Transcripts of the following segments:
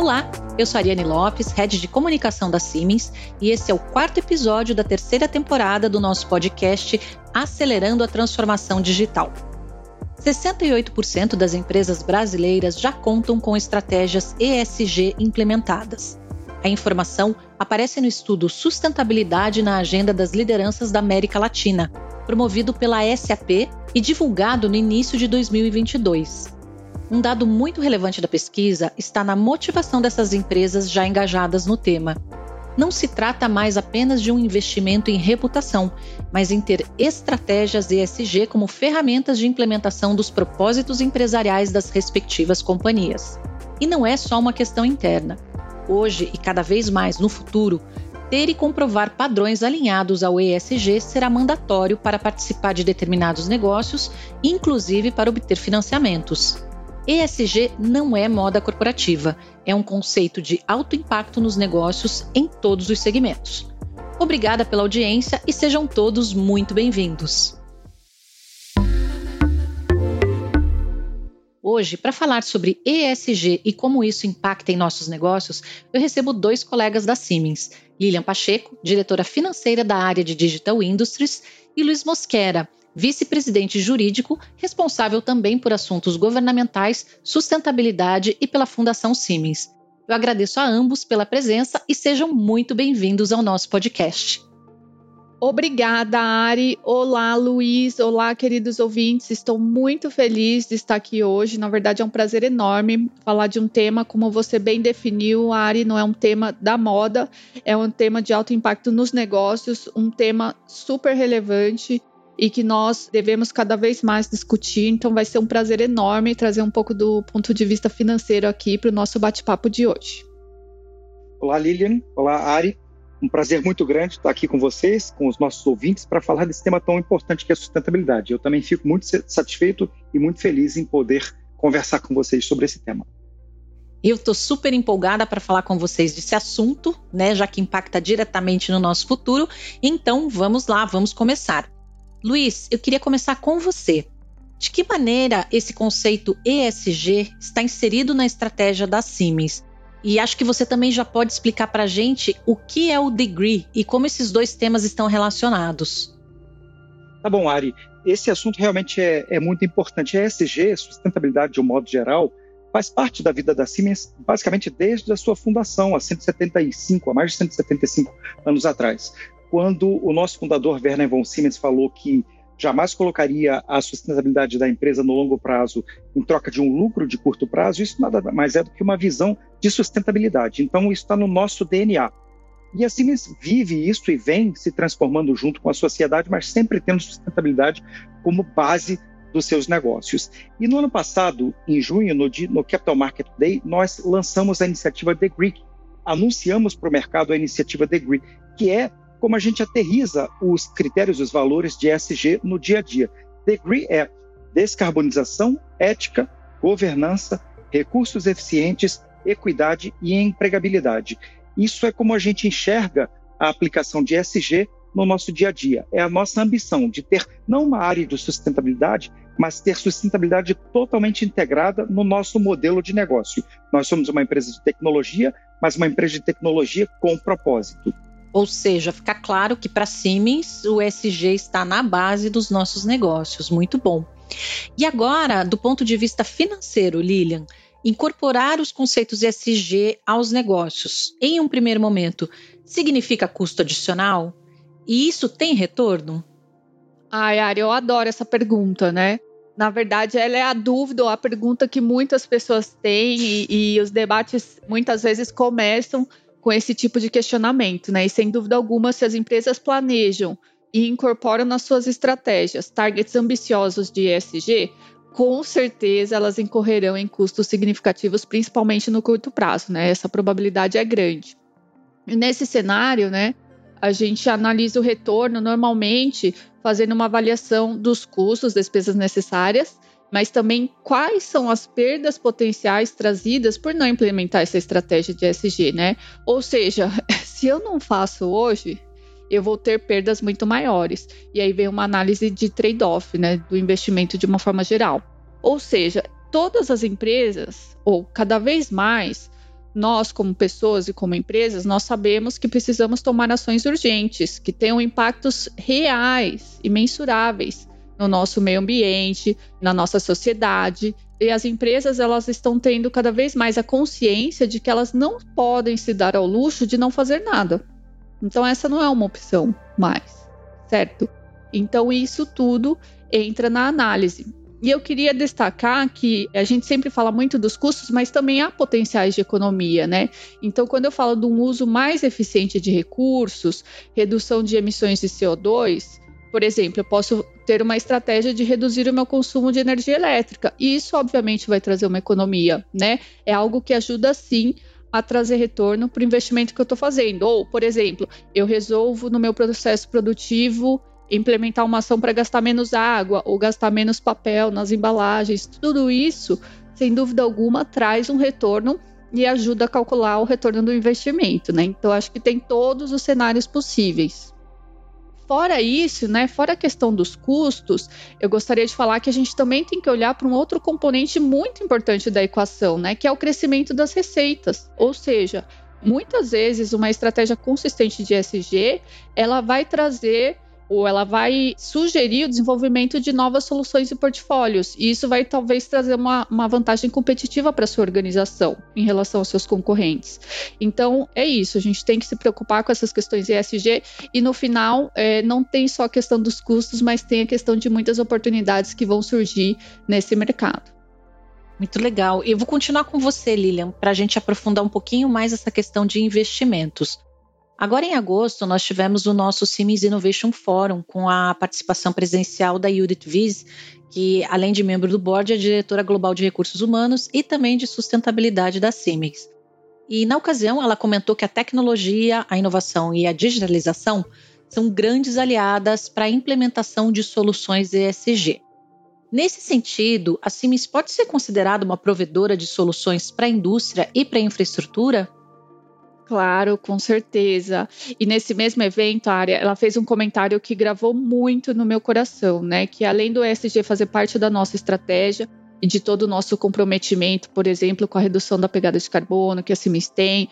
Olá, eu sou Ariane Lopes, head de comunicação da Siemens, e esse é o quarto episódio da terceira temporada do nosso podcast Acelerando a Transformação Digital. 68% das empresas brasileiras já contam com estratégias ESG implementadas. A informação aparece no estudo Sustentabilidade na Agenda das Lideranças da América Latina, promovido pela SAP e divulgado no início de 2022. Um dado muito relevante da pesquisa está na motivação dessas empresas já engajadas no tema. Não se trata mais apenas de um investimento em reputação, mas em ter estratégias ESG como ferramentas de implementação dos propósitos empresariais das respectivas companhias. E não é só uma questão interna. Hoje e cada vez mais no futuro, ter e comprovar padrões alinhados ao ESG será mandatório para participar de determinados negócios, inclusive para obter financiamentos. ESG não é moda corporativa, é um conceito de alto impacto nos negócios em todos os segmentos. Obrigada pela audiência e sejam todos muito bem-vindos. Hoje, para falar sobre ESG e como isso impacta em nossos negócios, eu recebo dois colegas da Siemens, Lilian Pacheco, diretora financeira da área de Digital Industries, e Luiz Mosquera, vice-presidente jurídico, responsável também por assuntos governamentais, sustentabilidade e pela Fundação Siemens. Eu agradeço a ambos pela presença e sejam muito bem-vindos ao nosso podcast. Obrigada, Ari. Olá, Luiz. Olá, queridos ouvintes. Estou muito feliz de estar aqui hoje. Na verdade, é um prazer enorme falar de um tema, como você bem definiu, Ari, não é um tema da moda, é um tema de alto impacto nos negócios, um tema super relevante e que nós devemos cada vez mais discutir. Então, vai ser um prazer enorme trazer um pouco do ponto de vista financeiro aqui para o nosso bate-papo de hoje. Olá, Lilian. Olá, Ari. Um prazer muito grande estar aqui com vocês, com os nossos ouvintes, para falar desse tema tão importante que é a sustentabilidade. Eu também fico muito satisfeito e muito feliz em poder conversar com vocês sobre esse tema. Eu estou super empolgada para falar com vocês desse assunto, né, já que impacta diretamente no nosso futuro. Então, vamos lá, vamos começar. Luiz, eu queria começar com você. De que maneira esse conceito ESG está inserido na estratégia da Siemens? E acho que você também já pode explicar para a gente o que é o degree e como esses dois temas estão relacionados. Tá bom, Ari. Esse assunto realmente é, é muito importante. A ESG, sustentabilidade de um modo geral, faz parte da vida da Siemens basicamente desde a sua fundação, há 175, há mais de 175 anos atrás quando o nosso fundador Werner von Siemens falou que jamais colocaria a sustentabilidade da empresa no longo prazo em troca de um lucro de curto prazo, isso nada mais é do que uma visão de sustentabilidade. Então, isso está no nosso DNA. E a Siemens vive isso e vem se transformando junto com a sociedade, mas sempre tendo sustentabilidade como base dos seus negócios. E no ano passado, em junho, no, no Capital Market Day, nós lançamos a iniciativa Degree. Anunciamos para o mercado a iniciativa Degree, que é como a gente aterriza os critérios e os valores de ESG no dia a dia. Degree é descarbonização, ética, governança, recursos eficientes, equidade e empregabilidade. Isso é como a gente enxerga a aplicação de ESG no nosso dia a dia. É a nossa ambição de ter não uma área de sustentabilidade, mas ter sustentabilidade totalmente integrada no nosso modelo de negócio. Nós somos uma empresa de tecnologia, mas uma empresa de tecnologia com propósito. Ou seja, fica claro que para Siemens o SG está na base dos nossos negócios. Muito bom. E agora, do ponto de vista financeiro, Lilian, incorporar os conceitos ESG aos negócios, em um primeiro momento, significa custo adicional? E isso tem retorno? Ai, Ari, eu adoro essa pergunta, né? Na verdade, ela é a dúvida ou a pergunta que muitas pessoas têm e, e os debates muitas vezes começam com esse tipo de questionamento, né? E sem dúvida alguma, se as empresas planejam e incorporam nas suas estratégias targets ambiciosos de ESG, com certeza elas incorrerão em custos significativos, principalmente no curto prazo, né? Essa probabilidade é grande. E nesse cenário, né, a gente analisa o retorno normalmente fazendo uma avaliação dos custos, despesas necessárias mas também quais são as perdas potenciais trazidas por não implementar essa estratégia de SG, né? Ou seja, se eu não faço hoje, eu vou ter perdas muito maiores. E aí vem uma análise de trade-off, né, do investimento de uma forma geral. Ou seja, todas as empresas, ou cada vez mais, nós, como pessoas e como empresas, nós sabemos que precisamos tomar ações urgentes, que tenham impactos reais e mensuráveis no nosso meio ambiente, na nossa sociedade. E as empresas elas estão tendo cada vez mais a consciência de que elas não podem se dar ao luxo de não fazer nada. Então essa não é uma opção mais, certo? Então isso tudo entra na análise. E eu queria destacar que a gente sempre fala muito dos custos, mas também há potenciais de economia, né? Então, quando eu falo de um uso mais eficiente de recursos, redução de emissões de CO2, por exemplo, eu posso ter uma estratégia de reduzir o meu consumo de energia elétrica. E isso, obviamente, vai trazer uma economia, né? É algo que ajuda, sim, a trazer retorno para o investimento que eu estou fazendo. Ou, por exemplo, eu resolvo no meu processo produtivo implementar uma ação para gastar menos água ou gastar menos papel nas embalagens. Tudo isso, sem dúvida alguma, traz um retorno e ajuda a calcular o retorno do investimento, né? Então acho que tem todos os cenários possíveis. Fora isso, né, fora a questão dos custos, eu gostaria de falar que a gente também tem que olhar para um outro componente muito importante da equação, né, que é o crescimento das receitas. Ou seja, muitas vezes uma estratégia consistente de SG, ela vai trazer ou ela vai sugerir o desenvolvimento de novas soluções e portfólios. E isso vai talvez trazer uma, uma vantagem competitiva para a sua organização em relação aos seus concorrentes. Então, é isso. A gente tem que se preocupar com essas questões ESG e no final é, não tem só a questão dos custos, mas tem a questão de muitas oportunidades que vão surgir nesse mercado. Muito legal. Eu vou continuar com você, Lilian, para a gente aprofundar um pouquinho mais essa questão de investimentos. Agora, em agosto, nós tivemos o nosso Siemens Innovation Forum com a participação presencial da Judith Wies, que, além de membro do board, é diretora global de recursos humanos e também de sustentabilidade da Siemens. E, na ocasião, ela comentou que a tecnologia, a inovação e a digitalização são grandes aliadas para a implementação de soluções ESG. Nesse sentido, a Siemens pode ser considerada uma provedora de soluções para a indústria e para a infraestrutura? Claro, com certeza. E nesse mesmo evento, a ela fez um comentário que gravou muito no meu coração, né? Que além do ESG fazer parte da nossa estratégia e de todo o nosso comprometimento, por exemplo, com a redução da pegada de carbono que a Siemens tem,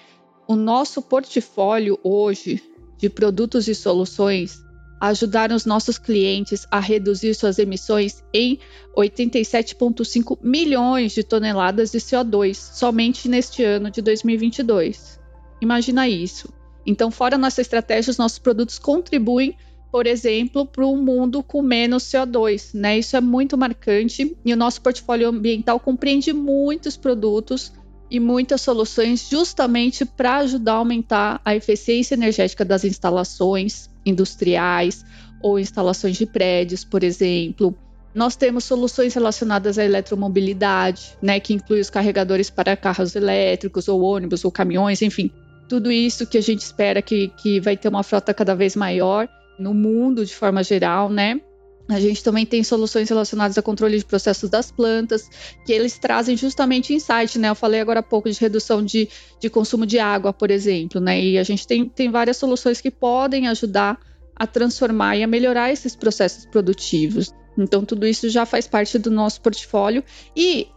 o nosso portfólio hoje de produtos e soluções ajudaram os nossos clientes a reduzir suas emissões em 87,5 milhões de toneladas de CO2 somente neste ano de 2022. Imagina isso. Então, fora nossa estratégia, os nossos produtos contribuem, por exemplo, para um mundo com menos CO2, né? Isso é muito marcante e o nosso portfólio ambiental compreende muitos produtos e muitas soluções justamente para ajudar a aumentar a eficiência energética das instalações industriais ou instalações de prédios, por exemplo. Nós temos soluções relacionadas à eletromobilidade, né, que inclui os carregadores para carros elétricos ou ônibus ou caminhões, enfim, tudo isso que a gente espera que, que vai ter uma frota cada vez maior no mundo de forma geral, né? A gente também tem soluções relacionadas a controle de processos das plantas, que eles trazem justamente insight, né? Eu falei agora há pouco de redução de, de consumo de água, por exemplo, né? E a gente tem, tem várias soluções que podem ajudar a transformar e a melhorar esses processos produtivos. Então, tudo isso já faz parte do nosso portfólio. E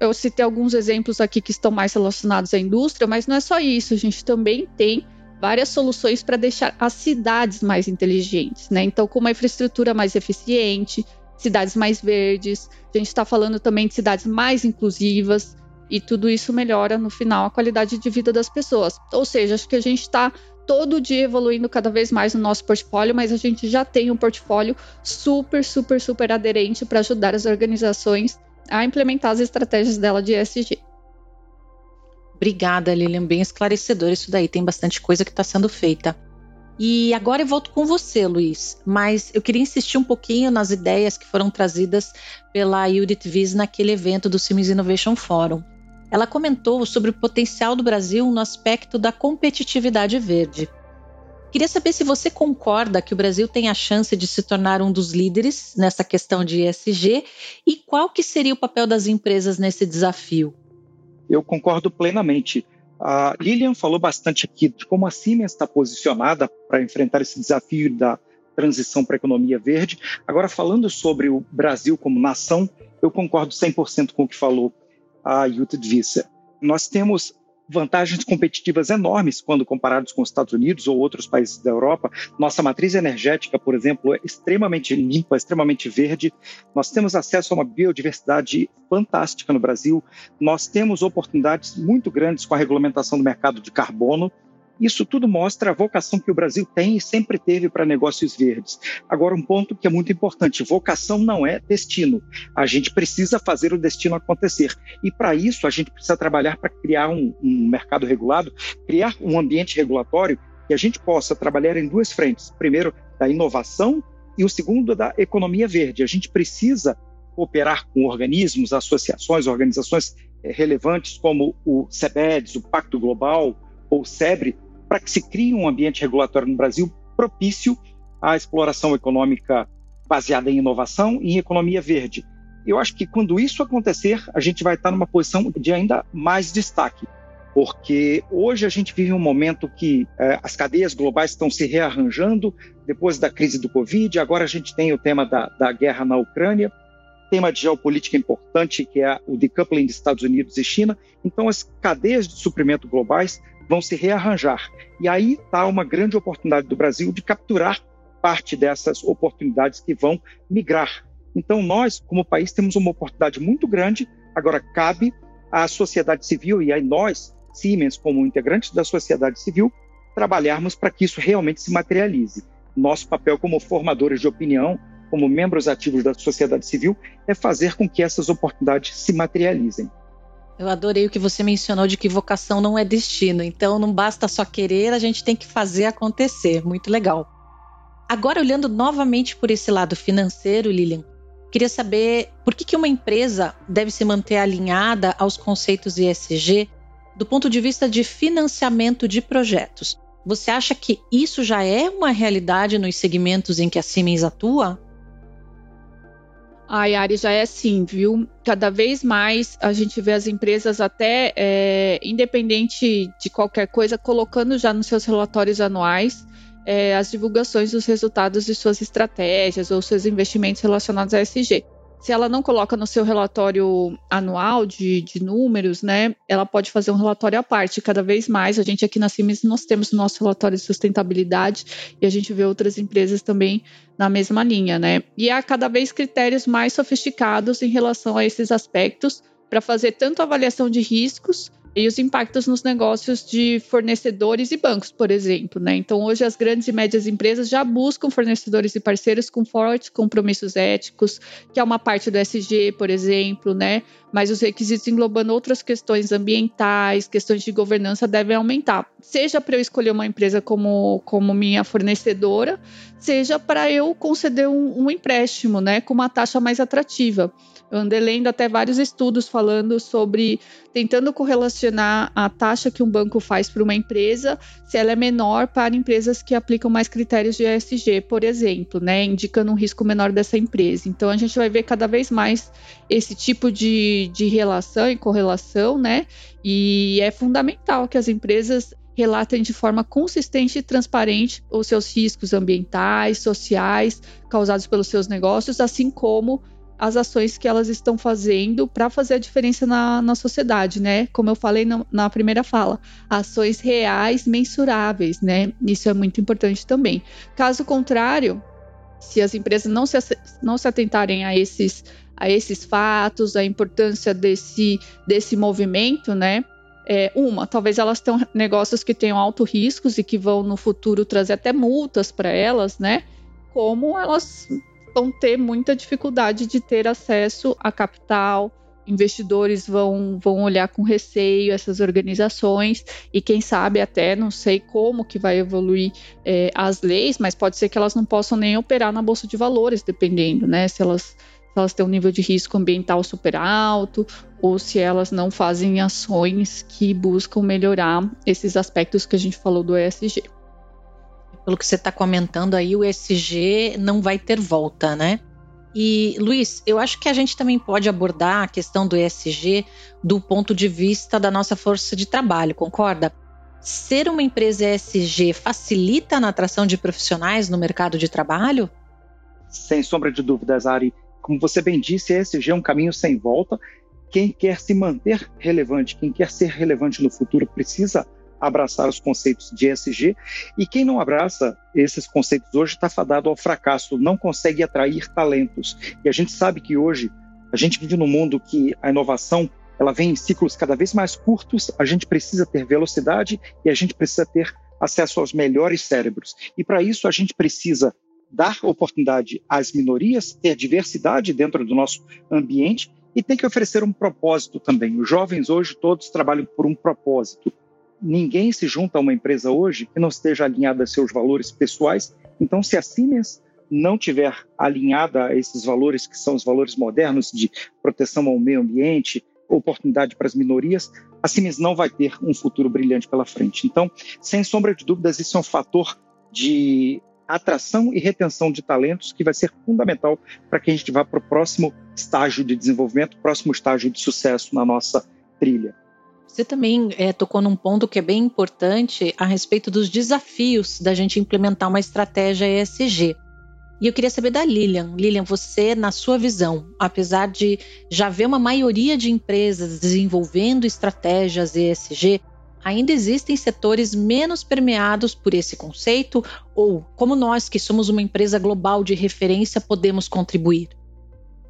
eu citei alguns exemplos aqui que estão mais relacionados à indústria, mas não é só isso, a gente também tem várias soluções para deixar as cidades mais inteligentes, né? Então, com uma infraestrutura mais eficiente, cidades mais verdes, a gente está falando também de cidades mais inclusivas, e tudo isso melhora no final a qualidade de vida das pessoas. Ou seja, acho que a gente está todo dia evoluindo cada vez mais no nosso portfólio, mas a gente já tem um portfólio super, super, super aderente para ajudar as organizações a implementar as estratégias dela de ESG. Obrigada, Lilian. Bem esclarecedor isso daí. Tem bastante coisa que está sendo feita. E agora eu volto com você, Luiz. Mas eu queria insistir um pouquinho nas ideias que foram trazidas pela Judith Wies naquele evento do Siemens Innovation Forum. Ela comentou sobre o potencial do Brasil no aspecto da competitividade verde. Queria saber se você concorda que o Brasil tem a chance de se tornar um dos líderes nessa questão de ESG e qual que seria o papel das empresas nesse desafio? Eu concordo plenamente. A Lilian falou bastante aqui de como a Siemens está posicionada para enfrentar esse desafio da transição para a economia verde. Agora, falando sobre o Brasil como nação, eu concordo 100% com o que falou a Jutta Visser. Nós temos vantagens competitivas enormes quando comparados com os Estados Unidos ou outros países da Europa. Nossa matriz energética, por exemplo, é extremamente limpa, extremamente verde. Nós temos acesso a uma biodiversidade fantástica no Brasil. Nós temos oportunidades muito grandes com a regulamentação do mercado de carbono. Isso tudo mostra a vocação que o Brasil tem e sempre teve para negócios verdes. Agora, um ponto que é muito importante: vocação não é destino. A gente precisa fazer o destino acontecer. E para isso, a gente precisa trabalhar para criar um, um mercado regulado, criar um ambiente regulatório que a gente possa trabalhar em duas frentes. Primeiro, da inovação e o segundo, da economia verde. A gente precisa cooperar com organismos, associações, organizações eh, relevantes como o CEBEDS, o Pacto Global ou o SEBRE, para que se crie um ambiente regulatório no Brasil propício à exploração econômica baseada em inovação e em economia verde. Eu acho que quando isso acontecer, a gente vai estar numa posição de ainda mais destaque, porque hoje a gente vive um momento que eh, as cadeias globais estão se rearranjando depois da crise do Covid, agora a gente tem o tema da, da guerra na Ucrânia, tema de geopolítica importante que é o decoupling de Estados Unidos e China. Então, as cadeias de suprimento globais vão se rearranjar. E aí está uma grande oportunidade do Brasil de capturar parte dessas oportunidades que vão migrar. Então, nós, como país, temos uma oportunidade muito grande. Agora, cabe à sociedade civil e aí nós, Siemens, como integrantes da sociedade civil, trabalharmos para que isso realmente se materialize. Nosso papel como formadores de opinião, como membros ativos da sociedade civil, é fazer com que essas oportunidades se materializem. Eu adorei o que você mencionou de que vocação não é destino. Então não basta só querer, a gente tem que fazer acontecer. Muito legal. Agora, olhando novamente por esse lado financeiro, Lilian, queria saber por que, que uma empresa deve se manter alinhada aos conceitos ESG do ponto de vista de financiamento de projetos. Você acha que isso já é uma realidade nos segmentos em que a Siemens atua? A Yari já é assim, viu? Cada vez mais a gente vê as empresas até é, independente de qualquer coisa, colocando já nos seus relatórios anuais é, as divulgações dos resultados de suas estratégias ou seus investimentos relacionados a SG se ela não coloca no seu relatório anual de, de, números, né, ela pode fazer um relatório à parte. Cada vez mais, a gente aqui na Siemens, nós temos o nosso relatório de sustentabilidade e a gente vê outras empresas também na mesma linha, né? E há cada vez critérios mais sofisticados em relação a esses aspectos para fazer tanto avaliação de riscos e os impactos nos negócios de fornecedores e bancos, por exemplo. Né? Então, hoje, as grandes e médias empresas já buscam fornecedores e parceiros com fortes compromissos éticos, que é uma parte do SG, por exemplo, né? mas os requisitos englobando outras questões ambientais, questões de governança devem aumentar. Seja para eu escolher uma empresa como, como minha fornecedora, seja para eu conceder um, um empréstimo né, com uma taxa mais atrativa. Eu andei lendo até vários estudos falando sobre tentando correlacionar a taxa que um banco faz para uma empresa, se ela é menor para empresas que aplicam mais critérios de ESG, por exemplo, né, indicando um risco menor dessa empresa. Então a gente vai ver cada vez mais esse tipo de, de relação e correlação, né? E é fundamental que as empresas relatem de forma consistente e transparente os seus riscos ambientais, sociais causados pelos seus negócios, assim como as ações que elas estão fazendo para fazer a diferença na, na sociedade, né? Como eu falei na, na, primeira fala, ações reais, mensuráveis, né? Isso é muito importante também. Caso contrário, se as empresas não se, não se atentarem a esses, a esses fatos, a importância desse, desse movimento, né? É, uma, talvez elas tenham negócios que tenham alto riscos e que vão no futuro trazer até multas para elas, né? Como elas vão ter muita dificuldade de ter acesso a capital. Investidores vão, vão olhar com receio essas organizações e quem sabe até não sei como que vai evoluir é, as leis, mas pode ser que elas não possam nem operar na bolsa de valores, dependendo, né? Se elas se elas têm um nível de risco ambiental super alto ou se elas não fazem ações que buscam melhorar esses aspectos que a gente falou do ESG pelo que você está comentando aí, o ESG não vai ter volta, né? E, Luiz, eu acho que a gente também pode abordar a questão do ESG do ponto de vista da nossa força de trabalho, concorda? Ser uma empresa ESG facilita na atração de profissionais no mercado de trabalho? Sem sombra de dúvidas, Ari. Como você bem disse, ESG é um caminho sem volta quem quer se manter relevante, quem quer ser relevante no futuro, precisa abraçar os conceitos de ESG e quem não abraça esses conceitos hoje está fadado ao fracasso, não consegue atrair talentos. E a gente sabe que hoje a gente vive num mundo que a inovação ela vem em ciclos cada vez mais curtos, a gente precisa ter velocidade e a gente precisa ter acesso aos melhores cérebros. E para isso a gente precisa dar oportunidade às minorias, ter diversidade dentro do nosso ambiente e tem que oferecer um propósito também. Os jovens hoje todos trabalham por um propósito. Ninguém se junta a uma empresa hoje que não esteja alinhada a seus valores pessoais. Então, se a Siemens não tiver alinhada a esses valores que são os valores modernos de proteção ao meio ambiente, oportunidade para as minorias, a Siemens não vai ter um futuro brilhante pela frente. Então, sem sombra de dúvidas, isso é um fator de atração e retenção de talentos que vai ser fundamental para que a gente vá para o próximo estágio de desenvolvimento, próximo estágio de sucesso na nossa trilha. Você também é, tocou num ponto que é bem importante a respeito dos desafios da gente implementar uma estratégia ESG. E eu queria saber da Lilian. Lilian, você, na sua visão, apesar de já ver uma maioria de empresas desenvolvendo estratégias ESG, ainda existem setores menos permeados por esse conceito? Ou como nós, que somos uma empresa global de referência, podemos contribuir?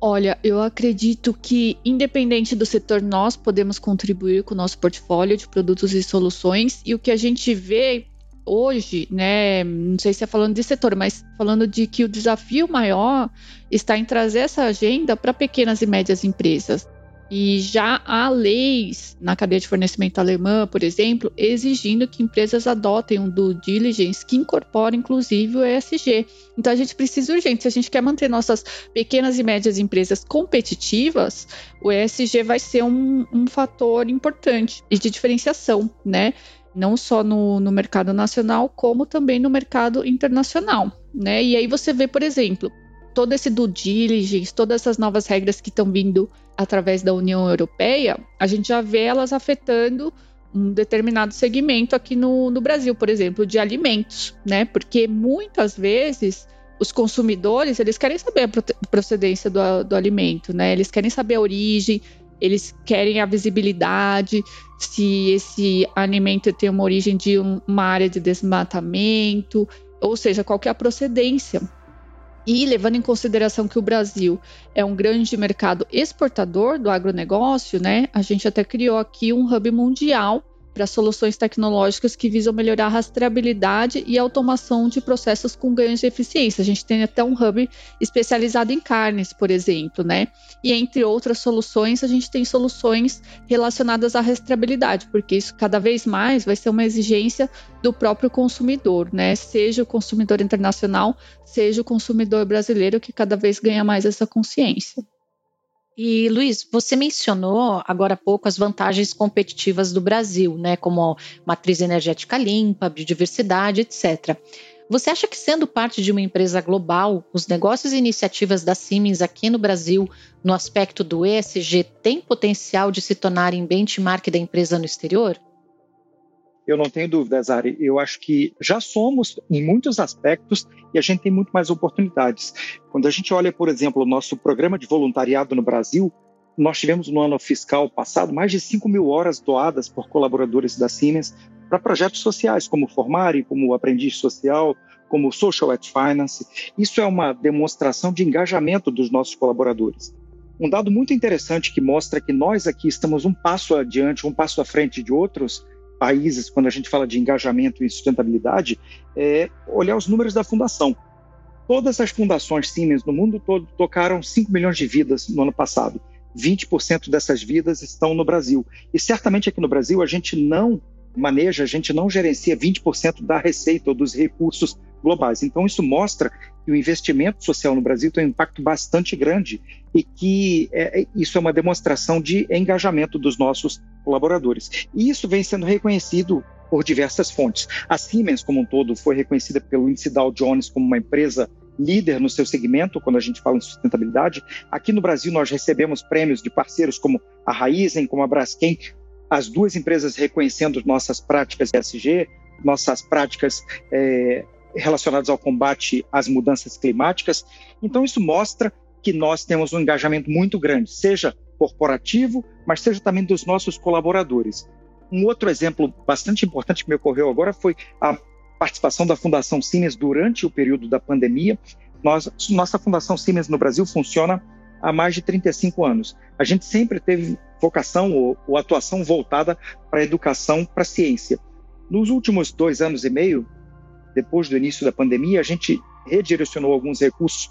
Olha, eu acredito que, independente do setor, nós podemos contribuir com o nosso portfólio de produtos e soluções. E o que a gente vê hoje, né, não sei se é falando de setor, mas falando de que o desafio maior está em trazer essa agenda para pequenas e médias empresas. E já há leis na cadeia de fornecimento alemã, por exemplo, exigindo que empresas adotem um due diligence que incorpore inclusive o ESG. Então a gente precisa urgente, se a gente quer manter nossas pequenas e médias empresas competitivas, o ESG vai ser um, um fator importante e de diferenciação, né? não só no, no mercado nacional, como também no mercado internacional, né? E aí você vê, por exemplo, todo esse due diligence, todas essas novas regras que estão vindo através da União Europeia, a gente já vê elas afetando um determinado segmento aqui no, no Brasil, por exemplo, de alimentos, né? Porque muitas vezes os consumidores eles querem saber a procedência do, do alimento, né? Eles querem saber a origem, eles querem a visibilidade, se esse alimento tem uma origem de um, uma área de desmatamento, ou seja, qual é a procedência. E levando em consideração que o Brasil é um grande mercado exportador do agronegócio, né? A gente até criou aqui um hub mundial para soluções tecnológicas que visam melhorar a rastreabilidade e automação de processos com ganhos de eficiência. A gente tem até um hub especializado em carnes, por exemplo, né? E entre outras soluções, a gente tem soluções relacionadas à rastreabilidade, porque isso cada vez mais vai ser uma exigência do próprio consumidor, né? Seja o consumidor internacional, seja o consumidor brasileiro, que cada vez ganha mais essa consciência. E Luiz, você mencionou agora há pouco as vantagens competitivas do Brasil, né, como matriz energética limpa, biodiversidade, etc. Você acha que sendo parte de uma empresa global, os negócios e iniciativas da Siemens aqui no Brasil, no aspecto do ESG, têm potencial de se tornarem benchmark da empresa no exterior? Eu não tenho dúvidas, Ari. Eu acho que já somos em muitos aspectos e a gente tem muito mais oportunidades. Quando a gente olha, por exemplo, o nosso programa de voluntariado no Brasil, nós tivemos no ano fiscal passado mais de 5 mil horas doadas por colaboradores da Siemens para projetos sociais, como Formare, como Aprendiz Social, como Social at Finance. Isso é uma demonstração de engajamento dos nossos colaboradores. Um dado muito interessante que mostra que nós aqui estamos um passo adiante, um passo à frente de outros, países, quando a gente fala de engajamento e sustentabilidade, é olhar os números da fundação. Todas as fundações Siemens no mundo todo tocaram 5 milhões de vidas no ano passado. 20% dessas vidas estão no Brasil. E certamente aqui no Brasil a gente não maneja, a gente não gerencia 20% da receita ou dos recursos globais. Então, isso mostra que o investimento social no Brasil tem um impacto bastante grande e que é, é, isso é uma demonstração de engajamento dos nossos colaboradores. E isso vem sendo reconhecido por diversas fontes. A Siemens, como um todo, foi reconhecida pelo índice Dow Jones como uma empresa líder no seu segmento, quando a gente fala em sustentabilidade. Aqui no Brasil, nós recebemos prêmios de parceiros como a Raizen, como a Braskem, as duas empresas reconhecendo nossas práticas ESG, nossas práticas é, relacionadas ao combate às mudanças climáticas. Então, isso mostra que nós temos um engajamento muito grande, seja corporativo, mas seja também dos nossos colaboradores. Um outro exemplo bastante importante que me ocorreu agora foi a participação da Fundação Siemens durante o período da pandemia. Nós, nossa Fundação Siemens no Brasil funciona há mais de 35 anos. A gente sempre teve vocação ou, ou atuação voltada para a educação, para a ciência. Nos últimos dois anos e meio, depois do início da pandemia, a gente redirecionou alguns recursos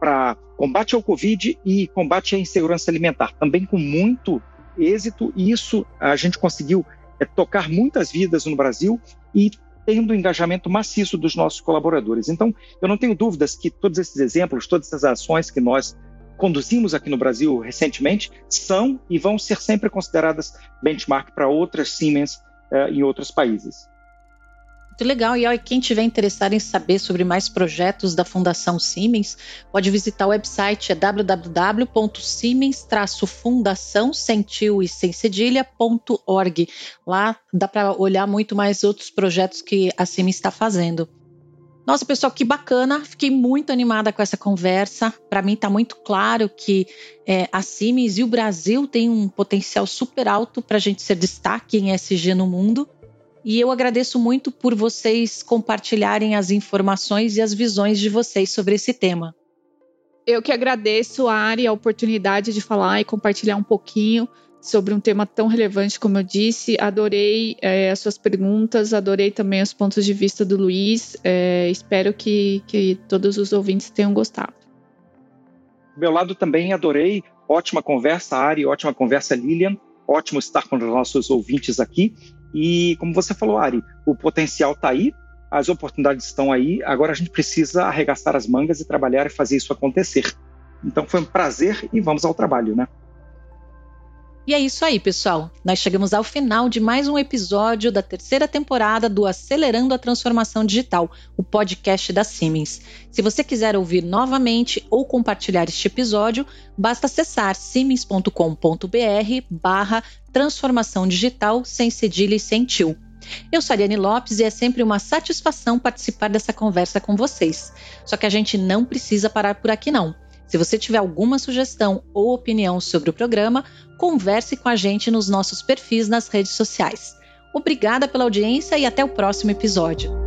para combate ao Covid e combate à insegurança alimentar, também com muito êxito, e isso a gente conseguiu é, tocar muitas vidas no Brasil e tendo o engajamento maciço dos nossos colaboradores. Então, eu não tenho dúvidas que todos esses exemplos, todas essas ações que nós conduzimos aqui no Brasil recentemente são e vão ser sempre consideradas benchmark para outras Siemens uh, em outros países. Muito legal. E ó, quem tiver interessado em saber sobre mais projetos da Fundação Siemens, pode visitar o website é www.siemens-fundação sentiu e sem cedilha.org. Lá dá para olhar muito mais outros projetos que a Siemens está fazendo. Nossa, pessoal, que bacana. Fiquei muito animada com essa conversa. Para mim está muito claro que é, a Siemens e o Brasil têm um potencial super alto para a gente ser destaque em SG no mundo. E eu agradeço muito por vocês compartilharem as informações e as visões de vocês sobre esse tema. Eu que agradeço, Ari, a oportunidade de falar e compartilhar um pouquinho sobre um tema tão relevante como eu disse. Adorei é, as suas perguntas, adorei também os pontos de vista do Luiz. É, espero que, que todos os ouvintes tenham gostado. Do meu lado também adorei. Ótima conversa, Ari, ótima conversa, Lilian. Ótimo estar com os nossos ouvintes aqui. E como você falou, Ari, o potencial está aí, as oportunidades estão aí, agora a gente precisa arregaçar as mangas e trabalhar e fazer isso acontecer. Então foi um prazer e vamos ao trabalho, né? E é isso aí, pessoal. Nós chegamos ao final de mais um episódio da terceira temporada do Acelerando a Transformação Digital, o podcast da Siemens. Se você quiser ouvir novamente ou compartilhar este episódio, basta acessar siemens.com.br barra transformação digital sem cedilha e sem tio. Eu sou a Ariane Lopes e é sempre uma satisfação participar dessa conversa com vocês. Só que a gente não precisa parar por aqui não. Se você tiver alguma sugestão ou opinião sobre o programa, converse com a gente nos nossos perfis nas redes sociais. Obrigada pela audiência e até o próximo episódio.